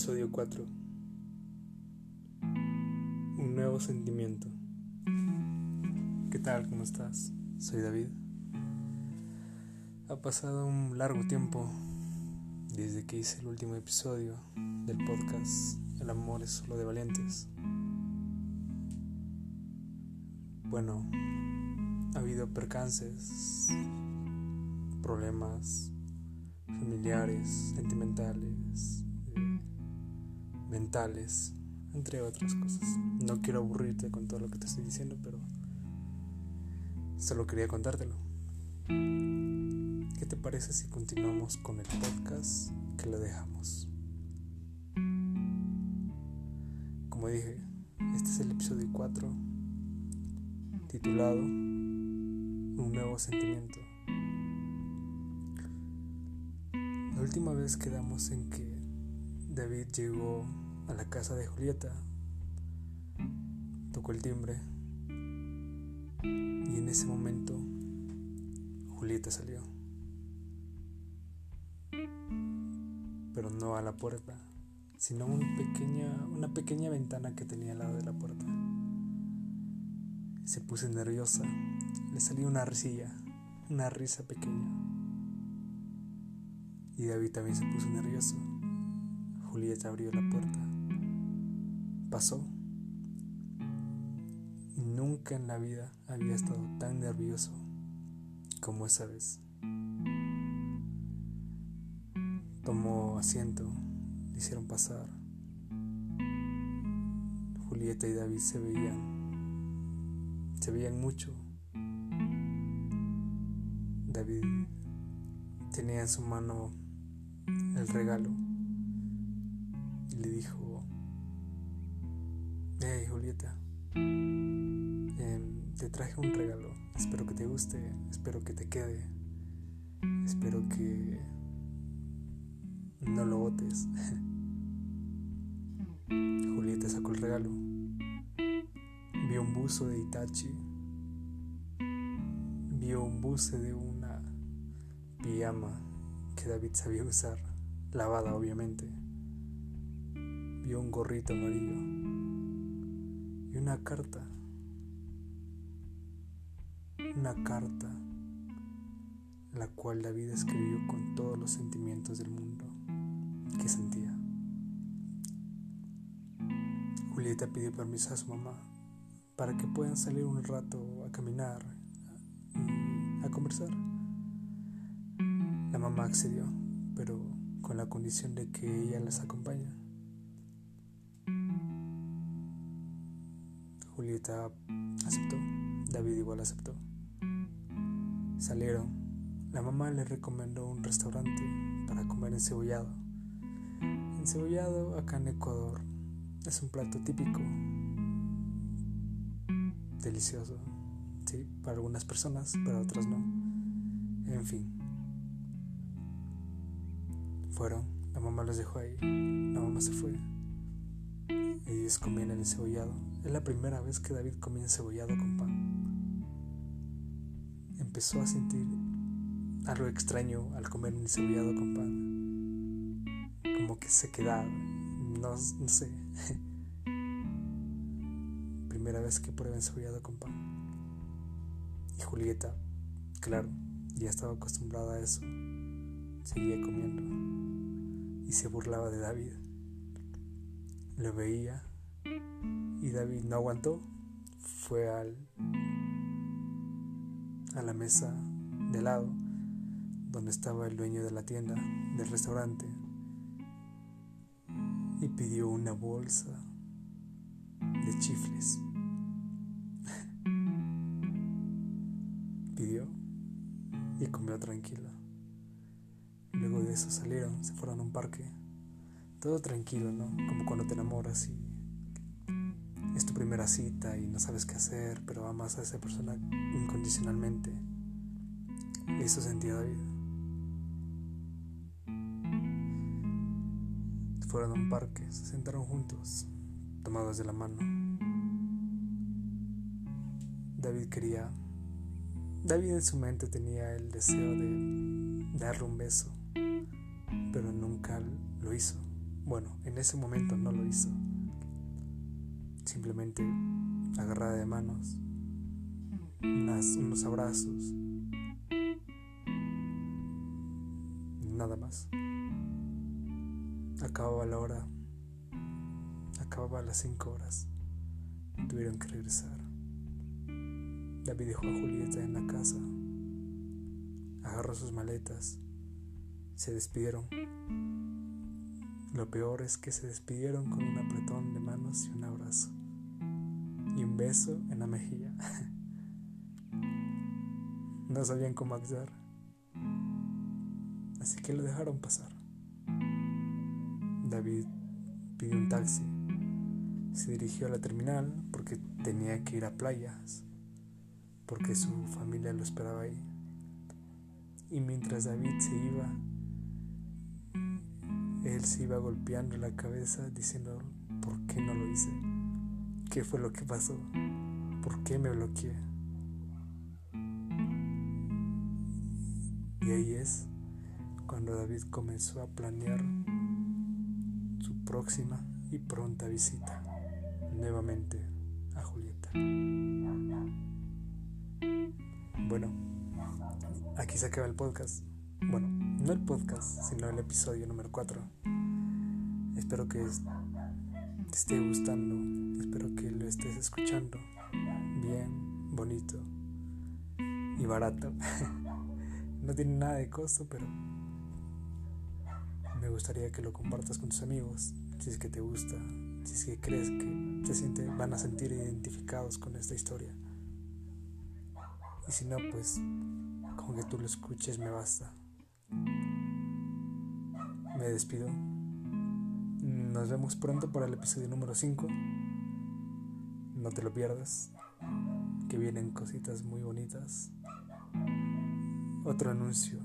Episodio 4 Un nuevo sentimiento ¿Qué tal? ¿Cómo estás? Soy David Ha pasado un largo tiempo desde que hice el último episodio del podcast El amor es solo de valientes Bueno, ha habido percances, problemas familiares, sentimentales, mentales, entre otras cosas. No quiero aburrirte con todo lo que te estoy diciendo, pero solo quería contártelo. ¿Qué te parece si continuamos con el podcast que lo dejamos? Como dije, este es el episodio 4 titulado Un nuevo sentimiento. La última vez quedamos en que David llegó a la casa de Julieta, tocó el timbre y en ese momento Julieta salió. Pero no a la puerta, sino una pequeña, una pequeña ventana que tenía al lado de la puerta. Se puso nerviosa, le salió una risilla, una risa pequeña. Y David también se puso nervioso. Julieta abrió la puerta. Pasó. Nunca en la vida había estado tan nervioso como esa vez. Tomó asiento, le hicieron pasar. Julieta y David se veían, se veían mucho. David tenía en su mano el regalo y le dijo, hey Julieta, em, te traje un regalo, espero que te guste, espero que te quede, espero que no lo botes. Julieta sacó el regalo, vio un buzo de Itachi, vio un buce de una pijama que David sabía usar, lavada obviamente. Vio un gorrito amarillo y una carta. Una carta la cual David escribió con todos los sentimientos del mundo que sentía. Julieta pidió permiso a su mamá para que puedan salir un rato a caminar y a conversar. La mamá accedió, pero con la condición de que ella las acompañe. Julieta aceptó, David igual aceptó. Salieron. La mamá le recomendó un restaurante para comer encebollado. Encebollado acá en Ecuador es un plato típico, delicioso, sí, para algunas personas, para otras no. En fin, fueron, la mamá los dejó ahí, la mamá se fue. Ellos comían el encebollado. Es la primera vez que David comía encebollado con pan. Empezó a sentir algo extraño al comer encebollado con pan. Como que se quedaba, no, no sé. primera vez que prueba encebollado con pan. Y Julieta, claro, ya estaba acostumbrada a eso. Seguía comiendo y se burlaba de David. Lo veía y David no aguantó. Fue al, a la mesa de lado donde estaba el dueño de la tienda, del restaurante, y pidió una bolsa de chifles. pidió y comió tranquilo. Luego de eso salieron, se fueron a un parque. Todo tranquilo, ¿no? Como cuando te enamoras y es tu primera cita y no sabes qué hacer, pero amas a esa persona incondicionalmente. Eso sentía David. Fueron a un parque, se sentaron juntos, tomados de la mano. David quería... David en su mente tenía el deseo de darle un beso, pero nunca lo hizo. Bueno, en ese momento no lo hizo. Simplemente agarrada de manos, unos abrazos, nada más. Acababa la hora, acababa las cinco horas, tuvieron que regresar. David dejó a Julieta en la casa, agarró sus maletas, se despidieron. Lo peor es que se despidieron con un apretón de manos y un abrazo y un beso en la mejilla. no sabían cómo actuar, así que lo dejaron pasar. David pidió un taxi, se dirigió a la terminal porque tenía que ir a playas, porque su familia lo esperaba ahí. Y mientras David se iba, él se iba golpeando la cabeza diciendo, ¿por qué no lo hice? ¿Qué fue lo que pasó? ¿Por qué me bloqueé? Y ahí es cuando David comenzó a planear su próxima y pronta visita nuevamente a Julieta. Bueno, aquí se acaba el podcast. Bueno, no el podcast, sino el episodio número 4. Espero que te esté gustando, espero que lo estés escuchando bien, bonito y barato. no tiene nada de costo, pero me gustaría que lo compartas con tus amigos, si es que te gusta, si es que crees que se siente, van a sentir identificados con esta historia. Y si no, pues con que tú lo escuches me basta. Me despido. Nos vemos pronto para el episodio número 5. No te lo pierdas, que vienen cositas muy bonitas. Otro anuncio.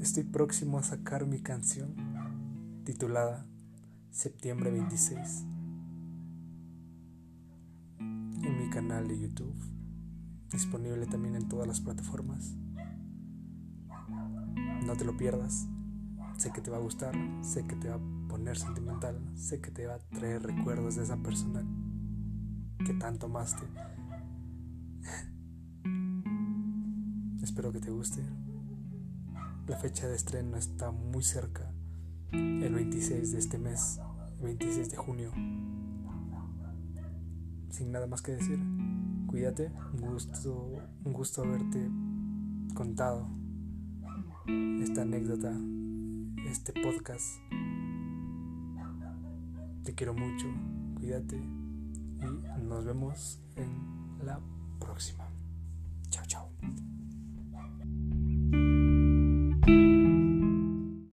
Estoy próximo a sacar mi canción titulada Septiembre 26 en mi canal de YouTube, disponible también en todas las plataformas. No te lo pierdas. Sé que te va a gustar, sé que te va a poner sentimental, sé que te va a traer recuerdos de esa persona que tanto amaste. Espero que te guste. La fecha de estreno está muy cerca, el 26 de este mes, el 26 de junio. Sin nada más que decir, cuídate, un gusto, un gusto haberte contado esta anécdota, este podcast. Te quiero mucho, cuídate y nos vemos en la próxima.